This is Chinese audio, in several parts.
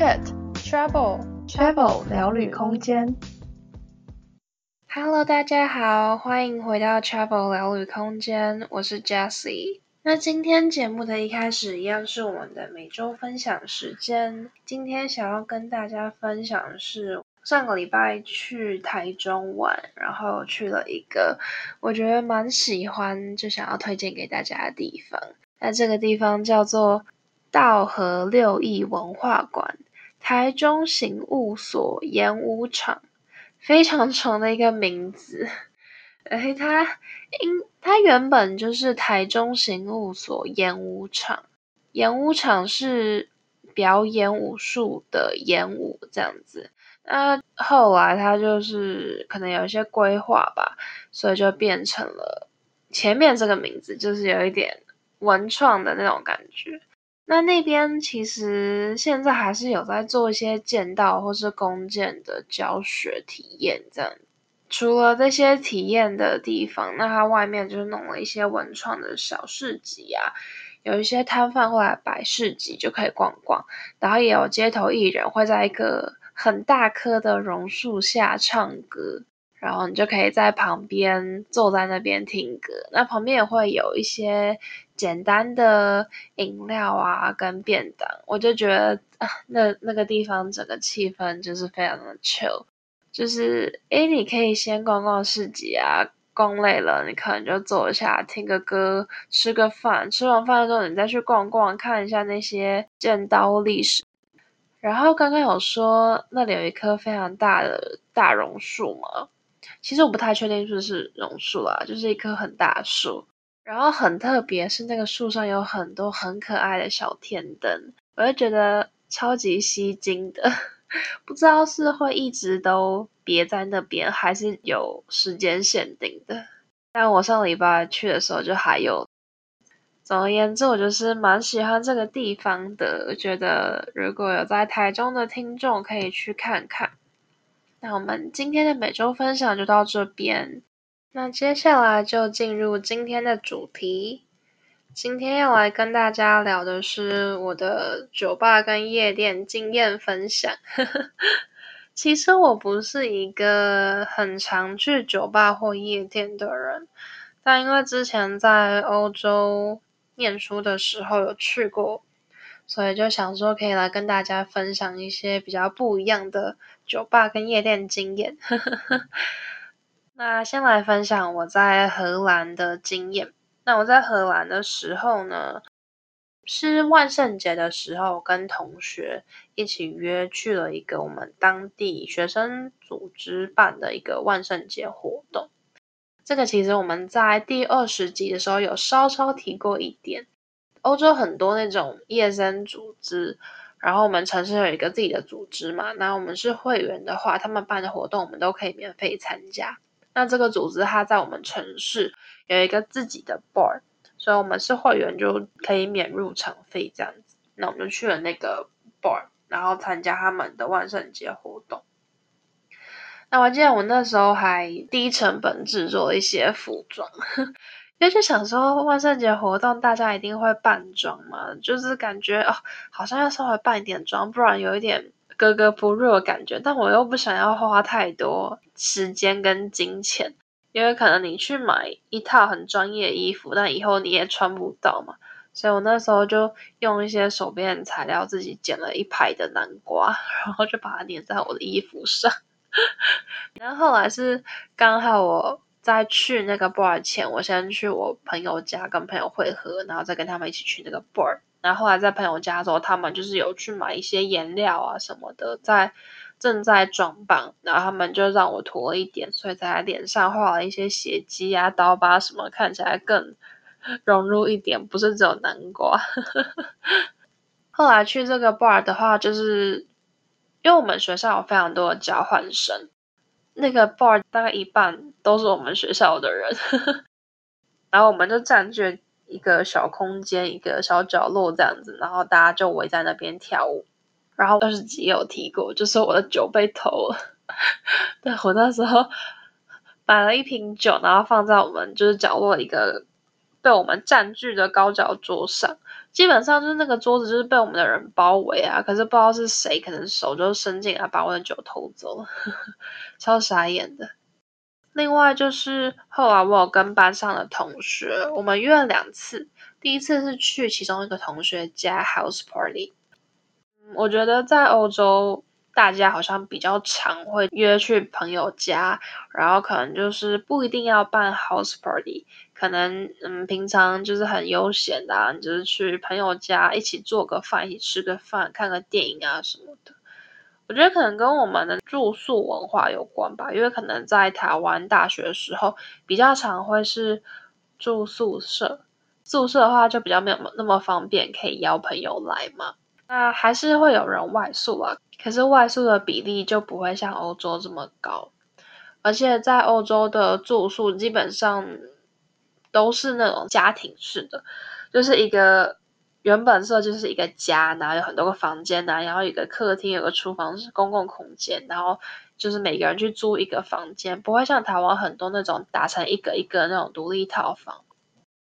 Chat Travel Travel 聊旅空间。Hello，大家好，欢迎回到 Travel 聊旅空间，我是 Jessie。那今天节目的一开始，一样是我们的每周分享时间。今天想要跟大家分享的是。上个礼拜去台中玩，然后去了一个我觉得蛮喜欢，就想要推荐给大家的地方。那这个地方叫做道和六艺文化馆，台中刑务所演武场，非常长的一个名字。哎，它因它原本就是台中刑务所演武场，演武场是表演武术的演武这样子。那后来他就是可能有一些规划吧，所以就变成了前面这个名字，就是有一点文创的那种感觉。那那边其实现在还是有在做一些剑道或是弓箭的教学体验这样。除了这些体验的地方，那它外面就是弄了一些文创的小市集啊，有一些摊贩会来摆市集，就可以逛逛。然后也有街头艺人会在一个很大棵的榕树下唱歌，然后你就可以在旁边坐在那边听歌。那旁边也会有一些简单的饮料啊，跟便当。我就觉得啊，那那个地方整个气氛就是非常的 chill，就是诶，你可以先逛逛市集啊，逛累了你可能就坐一下听个歌，吃个饭。吃完饭之后你再去逛逛，看一下那些剑道历史。然后刚刚有说那里有一棵非常大的大榕树嘛，其实我不太确定是不是榕树啦，就是一棵很大树。然后很特别是那个树上有很多很可爱的小天灯，我就觉得超级吸睛的。不知道是会一直都别在那边，还是有时间限定的。但我上礼拜去的时候就还有。总而言之，我就是蛮喜欢这个地方的。我觉得如果有在台中的听众，可以去看看。那我们今天的每周分享就到这边。那接下来就进入今天的主题。今天要来跟大家聊的是我的酒吧跟夜店经验分享。其实我不是一个很常去酒吧或夜店的人，但因为之前在欧洲。念书的时候有去过，所以就想说可以来跟大家分享一些比较不一样的酒吧跟夜店经验。那先来分享我在荷兰的经验。那我在荷兰的时候呢，是万圣节的时候，跟同学一起约去了一个我们当地学生组织办的一个万圣节活动。这个其实我们在第二十集的时候有稍稍提过一点。欧洲很多那种夜生组织，然后我们城市有一个自己的组织嘛，那我们是会员的话，他们办的活动我们都可以免费参加。那这个组织它在我们城市有一个自己的 bar，所以我们是会员就可以免入场费这样子。那我们就去了那个 bar，然后参加他们的万圣节活动。那我记得我那时候还低成本制作了一些服装，因为就想说万圣节活动大家一定会扮装嘛，就是感觉哦，好像要稍微扮一点妆，不然有一点格格不入的感觉。但我又不想要花太多时间跟金钱，因为可能你去买一套很专业的衣服，但以后你也穿不到嘛。所以我那时候就用一些手边的材料，自己剪了一排的南瓜，然后就把它粘在我的衣服上。然后后来是刚好我在去那个 bar 前，我先去我朋友家跟朋友会合，然后再跟他们一起去那个 bar。然后后来在朋友家的时候，他们就是有去买一些颜料啊什么的，在正在装扮，然后他们就让我涂了一点，所以在脸上画了一些血迹啊、刀疤什么，看起来更 融入一点，不是只有南瓜。后来去这个 bar 的话，就是。因为我们学校有非常多的交换生，那个 bar 大概一半都是我们学校的人，然后我们就占据一个小空间，一个小角落这样子，然后大家就围在那边跳舞。然后二十几有提过，就是我的酒被偷了。对，我那时候 买了一瓶酒，然后放在我们就是角落一个被我们占据的高脚桌上，基本上就是那个桌子就是被我们的人包围啊，可是不知道是谁，可能手就伸进来把我的酒偷走了，超傻眼的。另外就是后来我有跟班上的同学，我们约了两次，第一次是去其中一个同学家 house party。我觉得在欧洲，大家好像比较常会约去朋友家，然后可能就是不一定要办 house party，可能嗯平常就是很悠闲的啊，你就是去朋友家一起做个饭，一起吃个饭，看个电影啊什么的。我觉得可能跟我们的住宿文化有关吧，因为可能在台湾大学的时候比较常会是住宿舍，宿舍的话就比较没有那么方便，可以邀朋友来嘛。那还是会有人外宿啊，可是外宿的比例就不会像欧洲这么高，而且在欧洲的住宿基本上都是那种家庭式的，就是一个。原本设就是一个家，然后有很多个房间呐，然后一个客厅，有个厨房是公共空间，然后就是每个人去租一个房间，不会像台湾很多那种打成一个一个那种独立套房。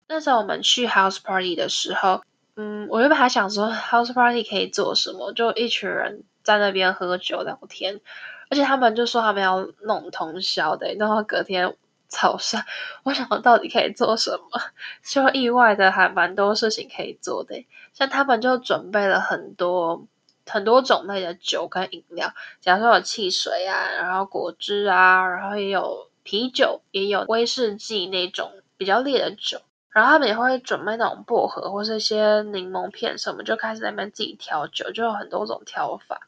那时候我们去 house party 的时候，嗯，我原本还想说 house party 可以做什么，就一群人在那边喝酒聊天，而且他们就说他们要弄通宵的，然后隔天。早上，我想到底可以做什么，就意外的还蛮多事情可以做的。像他们就准备了很多很多种类的酒跟饮料，假如说有汽水啊，然后果汁啊，然后也有啤酒，也有威士忌那种比较烈的酒。然后他们也会准备那种薄荷或是一些柠檬片什么，就开始在那边自己调酒，就有很多种调法。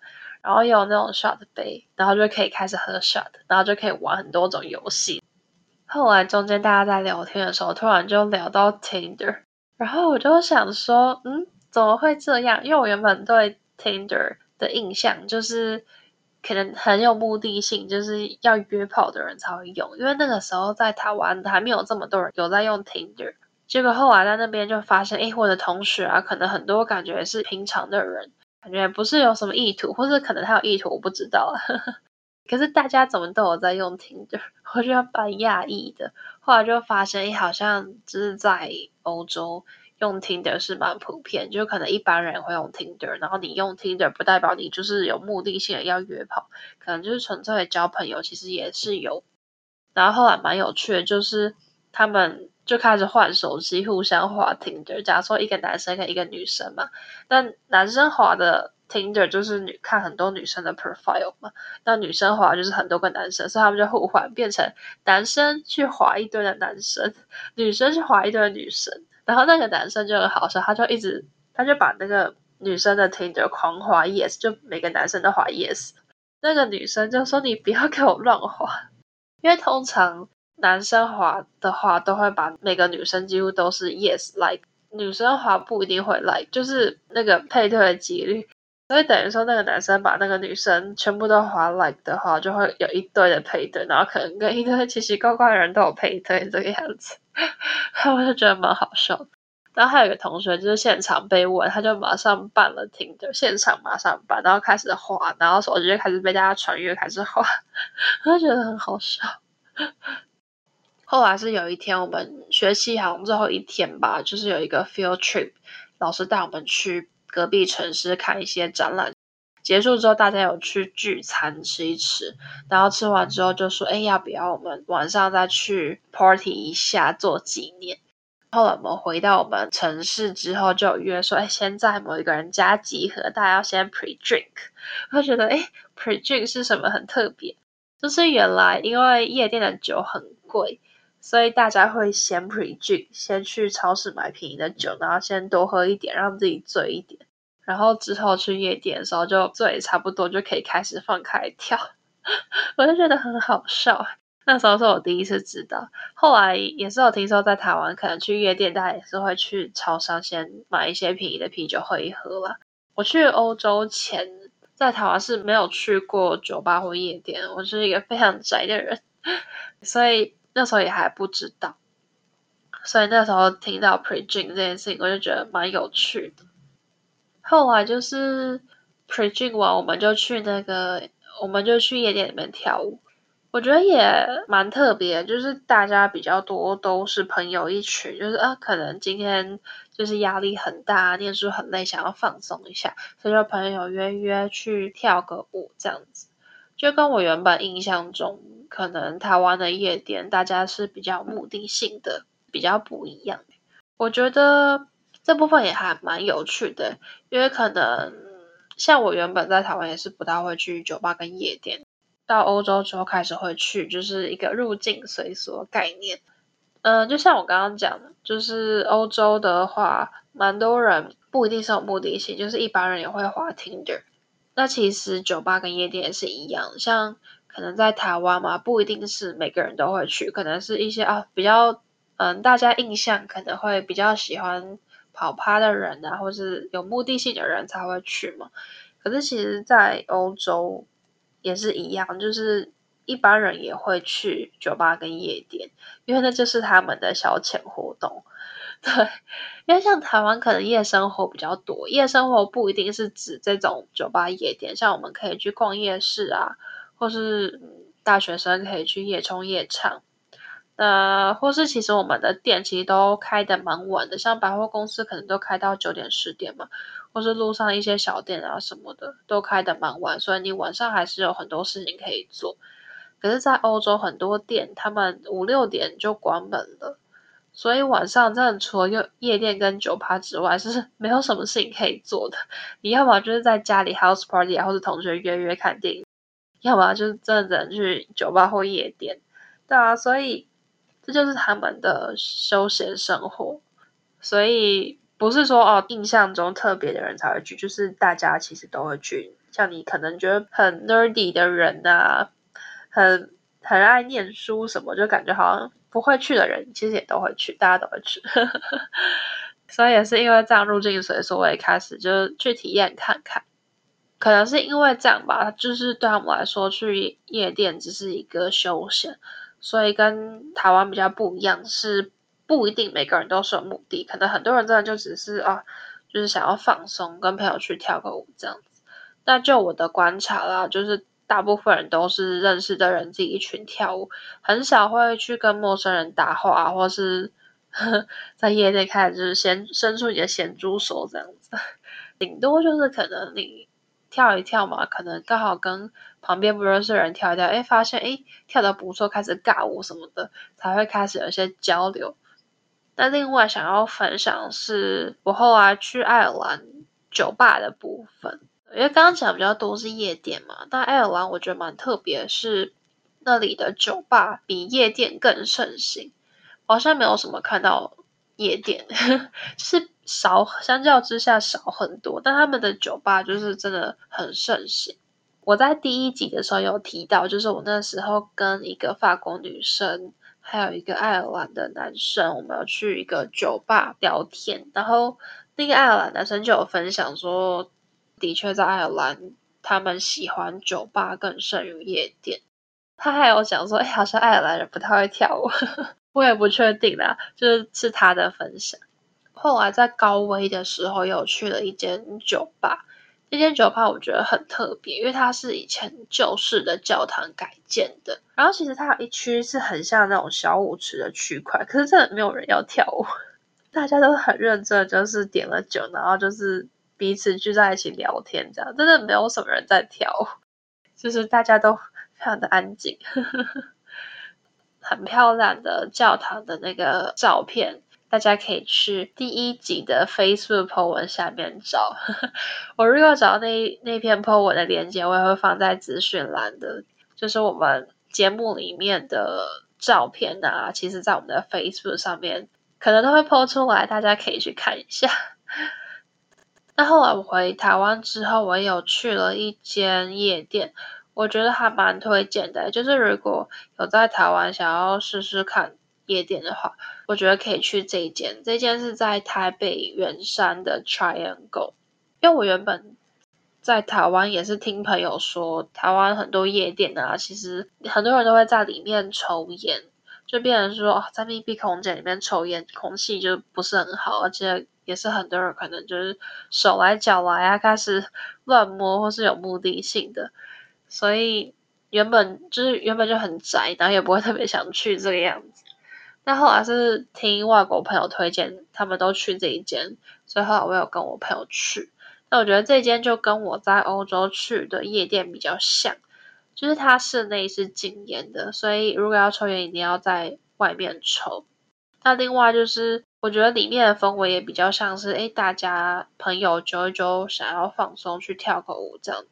然后有那种 shot 杯，然后就可以开始喝 shot，然后就可以玩很多种游戏。后来中间大家在聊天的时候，突然就聊到 Tinder，然后我就想说，嗯，怎么会这样？因为我原本对 Tinder 的印象就是可能很有目的性，就是要约炮的人才会用。因为那个时候在台湾还没有这么多人有在用 Tinder，结果后来在那边就发现，诶，我的同学啊，可能很多感觉是平常的人，感觉不是有什么意图，或是可能他有意图，我不知道啊。可是大家怎么都有在用 Tinder，我觉得蛮讶异的。后来就发现，好像就是在欧洲用 Tinder 是蛮普遍，就可能一般人会用 Tinder，然后你用 Tinder 不代表你就是有目的性的要约炮，可能就是纯粹的交朋友，其实也是有。然后后来蛮有趣的，就是他们就开始换手机，互相滑 Tinder。假如说一个男生跟一个女生嘛，但男生滑的。Tinder 就是女看很多女生的 profile 嘛，那女生滑就是很多个男生，所以他们就互换，变成男生去滑一堆的男生，女生去滑一堆的女生，然后那个男生就很好笑，他就一直他就把那个女生的 Tinder 狂滑 yes，就每个男生都滑 yes，那个女生就说你不要给我乱滑，因为通常男生滑的话都会把每个女生几乎都是 yes like，女生滑不一定会 like，就是那个配对的几率。所以等于说，那个男生把那个女生全部都划 like 的话，就会有一堆的配对，然后可能跟一堆奇奇怪怪的人都有配对这个样子，我就觉得蛮好笑。然后还有一个同学就是现场被问，他就马上办了 Tinder，现场马上办，然后开始滑，然后手机就开始被大家传阅，开始滑，我就觉得很好笑。后来是有一天，我们学期好像最后一天吧，就是有一个 field trip，老师带我们去。隔壁城市看一些展览，结束之后大家有去聚餐吃一吃，然后吃完之后就说：“哎，要不要我们晚上再去 party 一下做纪念？”后来我们回到我们城市之后就约说：“哎，先在某一个人家集合，大家要先 pre drink。”我觉得哎，pre drink 是什么很特别？就是原来因为夜店的酒很贵。所以大家会先预订先去超市买便宜的酒，然后先多喝一点，让自己醉一点，然后之后去夜店的时候就醉差不多就可以开始放开跳。我就觉得很好笑，那时候是我第一次知道。后来也是有听说在台湾可能去夜店，大家也是会去超商先买一些便宜的啤酒喝一喝啦。我去欧洲前在台湾是没有去过酒吧或夜店，我是一个非常宅的人，所以。那时候也还不知道，所以那时候听到 pre-drink 这件事情，我就觉得蛮有趣的。后来就是 pre-drink 完，我们就去那个，我们就去夜店里面跳舞。我我觉得也蛮特别，就是大家比较多都是朋友一群，就是啊，可能今天就是压力很大，念书很累，想要放松一下，所以就朋友约约去跳个舞这样子，就跟我原本印象中可能台湾的夜店大家是比较目的性的，比较不一样。我觉得这部分也还蛮有趣的，因为可能像我原本在台湾也是不大会去酒吧跟夜店。到欧洲之后开始会去，就是一个入境随俗概念。嗯、就像我刚刚讲的，就是欧洲的话，蛮多人不一定是有目的性，就是一般人也会滑 Tinder。那其实酒吧跟夜店也是一样，像可能在台湾嘛，不一定是每个人都会去，可能是一些啊比较嗯大家印象可能会比较喜欢跑趴的人啊，或是有目的性的人才会去嘛。可是其实，在欧洲。也是一样，就是一般人也会去酒吧跟夜店，因为那就是他们的消遣活动。对，因为像台湾可能夜生活比较多，夜生活不一定是指这种酒吧夜店，像我们可以去逛夜市啊，或是大学生可以去夜冲夜唱。呃，或是其实我们的店其实都开的蛮晚的，像百货公司可能都开到九点十点嘛，或是路上一些小店啊什么的都开的蛮晚，所以你晚上还是有很多事情可以做。可是，在欧洲很多店，他们五六点就关门了，所以晚上真的除了夜夜店跟酒吧之外，是没有什么事情可以做的。你要么就是在家里 house party，或是同学约约看电影，要么就是真的只能去酒吧或夜店。对啊，所以。这就是他们的休闲生活，所以不是说哦，印象中特别的人才会去，就是大家其实都会去。像你可能觉得很 nerdy 的人啊，很很爱念书什么，就感觉好像不会去的人，其实也都会去，大家都会去。所以也是因为这样入境随俗，我也开始就去体验看看。可能是因为这样吧，就是对他们来说，去夜店只是一个休闲。所以跟台湾比较不一样，是不一定每个人都是有目的，可能很多人真的就只是啊，就是想要放松，跟朋友去跳个舞这样子。那就我的观察啦，就是大部分人都是认识的人自己一群跳舞，很少会去跟陌生人搭话，或是呵 在夜店开始就是先伸出你的咸猪手这样子，顶多就是可能你。跳一跳嘛，可能刚好跟旁边不认识的人跳一跳，哎，发现哎跳的不错，开始尬舞什么的，才会开始有一些交流。那另外想要分享是我后来去爱尔兰酒吧的部分，因为刚刚讲比较多是夜店嘛，但爱尔兰我觉得蛮特别，是那里的酒吧比夜店更盛行，好像没有什么看到夜店，是。少，相较之下少很多，但他们的酒吧就是真的很盛行。我在第一集的时候有提到，就是我那时候跟一个法国女生，还有一个爱尔兰的男生，我们要去一个酒吧聊天，然后那个爱尔兰男生就有分享说，的确在爱尔兰，他们喜欢酒吧更胜于夜店。他还有讲说，哎，好像爱尔兰人不太会跳舞，我也不确定啦，就是是他的分享。后来在高威的时候，又去了一间酒吧。那间酒吧我觉得很特别，因为它是以前旧式的教堂改建的。然后其实它有一区是很像那种小舞池的区块，可是真的没有人要跳舞，大家都很认真，就是点了酒，然后就是彼此聚在一起聊天，这样真的没有什么人在跳舞，就是大家都非常的安静，很漂亮的教堂的那个照片。大家可以去第一集的 Facebook po 文下面找，我如果找到那那篇 po 文的链接，我也会放在资讯栏的。就是我们节目里面的照片啊，其实在我们的 Facebook 上面可能都会 po 出来，大家可以去看一下。那后来我回台湾之后，我有去了一间夜店，我觉得还蛮推荐的。就是如果有在台湾想要试试看。夜店的话，我觉得可以去这一间。这间是在台北圆山的 Triangle。因为我原本在台湾也是听朋友说，台湾很多夜店啊，其实很多人都会在里面抽烟，就变成说在密闭空间里面抽烟，空气就不是很好，而且也是很多人可能就是手来脚来啊，开始乱摸或是有目的性的，所以原本就是原本就很宅，然后也不会特别想去这个样子。但后来是听外国朋友推荐，他们都去这一间，所以后来我有跟我朋友去。那我觉得这间就跟我在欧洲去的夜店比较像，就是它室内是禁烟的，所以如果要抽烟，一定要在外面抽。那另外就是，我觉得里面的氛围也比较像是，诶，大家朋友揪一揪，想要放松去跳个舞这样。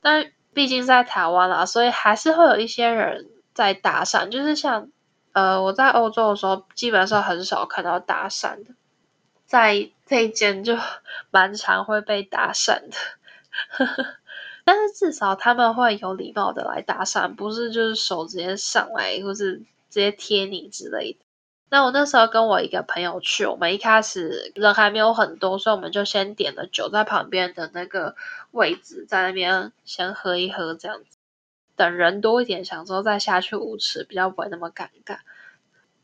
但毕竟在台湾啦，所以还是会有一些人在搭讪，就是像。呃，我在欧洲的时候，基本上很少看到搭讪的，在这一间就 蛮常会被搭讪的，但是至少他们会有礼貌的来搭讪，不是就是手直接上来，或是直接贴你之类的。那我那时候跟我一个朋友去，我们一开始人还没有很多，所以我们就先点了酒，在旁边的那个位置，在那边先喝一喝这样子。等人多一点，想说再下去舞池，比较不会那么尴尬。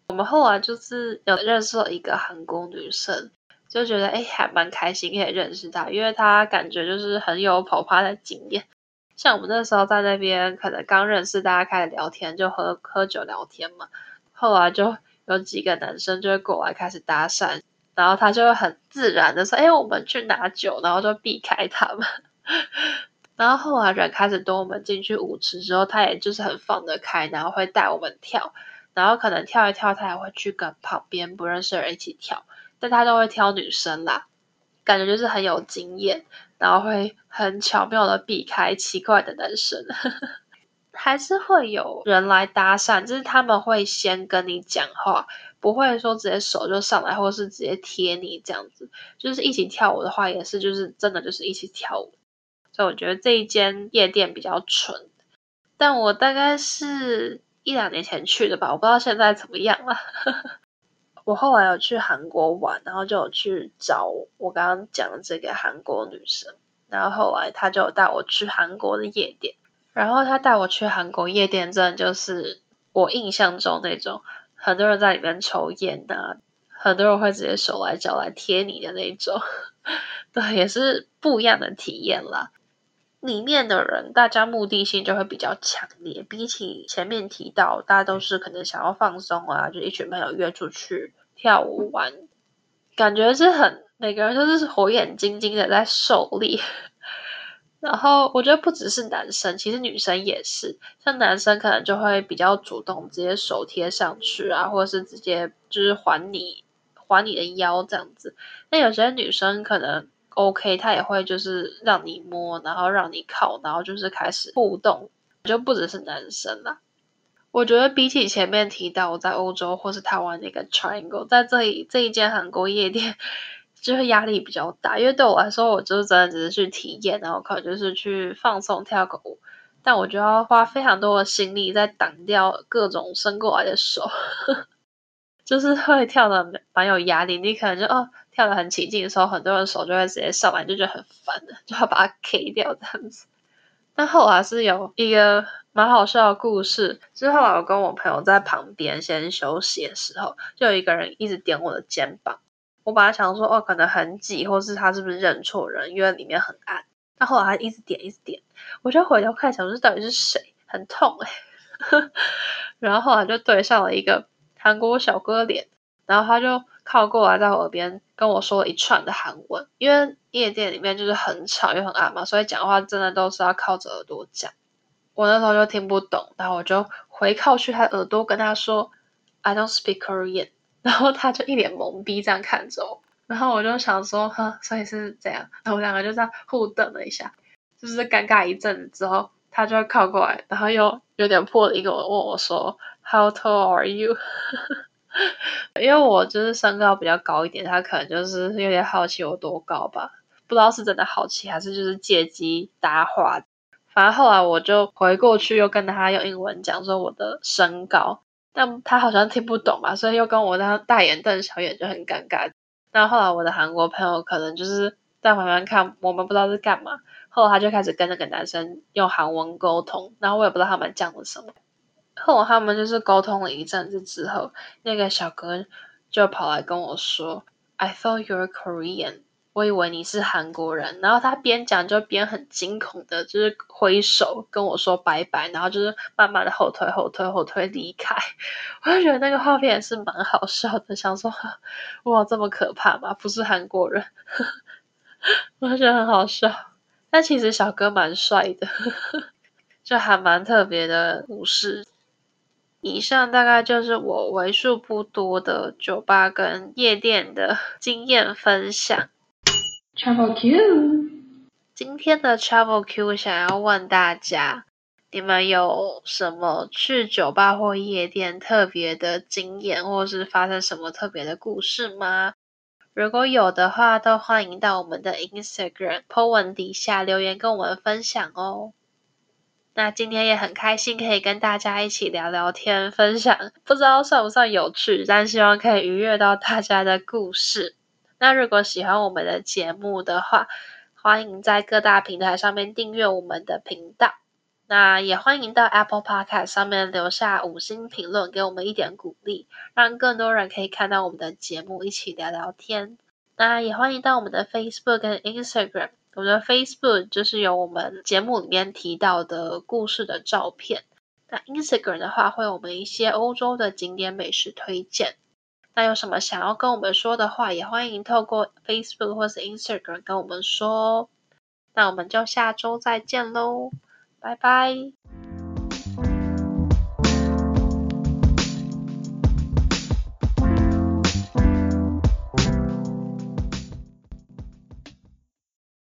我们后来就是有认识了一个韩国女生，就觉得哎，还蛮开心可以认识她，因为她感觉就是很有跑趴的经验。像我们那时候在那边，可能刚认识，大家开始聊天，就喝喝酒聊天嘛。后来就有几个男生就会过来开始搭讪，然后他就会很自然的说：“哎，我们去拿酒。”然后就避开他们。然后后来人开始多，我们进去舞池之后，他也就是很放得开，然后会带我们跳，然后可能跳一跳，他也会去跟旁边不认识的人一起跳，但他都会挑女生啦，感觉就是很有经验，然后会很巧妙的避开奇怪的男生，还是会有人来搭讪，就是他们会先跟你讲话，不会说直接手就上来，或是直接贴你这样子，就是一起跳舞的话，也是就是真的就是一起跳舞。所以我觉得这一间夜店比较纯，但我大概是一两年前去的吧，我不知道现在怎么样了。我后来有去韩国玩，然后就有去找我刚刚讲的这个韩国女生，然后后来她就带我去韩国的夜店，然后她带我去韩国夜店，真的就是我印象中那种很多人在里面抽烟啊，很多人会直接手来脚来贴你的那种，对，也是不一样的体验啦。里面的人，大家目的性就会比较强烈，比起前面提到，大家都是可能想要放松啊，就一群朋友约出去跳舞玩，感觉是很每个人都是火眼金睛的在狩猎。然后我觉得不只是男生，其实女生也是，像男生可能就会比较主动，直接手贴上去啊，或者是直接就是环你环你的腰这样子。那有些女生可能。OK，他也会就是让你摸，然后让你靠，然后就是开始互动，就不只是男生啦。我觉得比起前面提到我在欧洲或是台湾那个 Triangle，在这里这一间韩国夜店，就是压力比较大，因为对我来说，我就是真的只是去体验，然后可能就是去放松跳个舞，但我就要花非常多的心力在挡掉各种伸过来的手，就是会跳的蛮有压力，你可能就哦。跳的很起劲的时候，很多人手就会直接上来，就觉得很烦的，就要把它 K 掉这样子。但后来是有一个蛮好笑的故事，之后我跟我朋友在旁边先休息的时候，就有一个人一直点我的肩膀。我本来想说，哦，可能很挤，或是他是不是认错人，因为里面很暗。但后来他一直点，一直点，我就回头看，想说到底是谁，很痛哎、欸。然后后来就对上了一个韩国小哥脸，然后他就。靠过来，在我耳边跟我说了一串的韩文，因为夜店里面就是很吵又很暗嘛，所以讲话真的都是要靠着耳朵讲。我那时候就听不懂，然后我就回靠去他耳朵跟他说 “I don't speak Korean”，然后他就一脸懵逼这样看着我，然后我就想说，呵，所以是这样，然后我们两个就这样互瞪了一下，就是尴尬一阵子之后，他就靠过来，然后又有点破了一个，问我说 “How tall are you？” 因为我就是身高比较高一点，他可能就是有点好奇我多高吧，不知道是真的好奇还是就是借机搭话。反正后来我就回过去又跟他用英文讲说我的身高，但他好像听不懂嘛，所以又跟我那大眼瞪小眼就很尴尬。但后来我的韩国朋友可能就是在旁边看，我们不知道是干嘛，后来他就开始跟那个男生用韩文沟通，然后我也不知道他们讲了什么。后他们就是沟通了一阵子之后，那个小哥就跑来跟我说：“I thought you're Korean。”我以为你是韩国人。”然后他边讲就边很惊恐的，就是挥手跟我说拜拜，然后就是慢慢的后退、后退、后退离开。我就觉得那个画面是蛮好笑的，想说：“哇，这么可怕吗？不是韩国人。”我就觉得很好笑。但其实小哥蛮帅的，就还蛮特别的武士。以上大概就是我为数不多的酒吧跟夜店的 经验分享。Travel Q，今天的 Travel Q 想要问大家，你们有什么去酒吧或夜店特别的经验，或是发生什么特别的故事吗？如果有的话，都欢迎到我们的 Instagram po 文底下留言跟我们分享哦。那今天也很开心，可以跟大家一起聊聊天，分享不知道算不算有趣，但希望可以愉悦到大家的故事。那如果喜欢我们的节目的话，欢迎在各大平台上面订阅我们的频道。那也欢迎到 Apple Podcast 上面留下五星评论，给我们一点鼓励，让更多人可以看到我们的节目，一起聊聊天。那也欢迎到我们的 Facebook 跟 Instagram。我们的 Facebook 就是有我们节目里面提到的故事的照片，那 Instagram 的话会有我们一些欧洲的景点美食推荐。那有什么想要跟我们说的话，也欢迎透过 Facebook 或是 Instagram 跟我们说。那我们就下周再见喽，拜拜。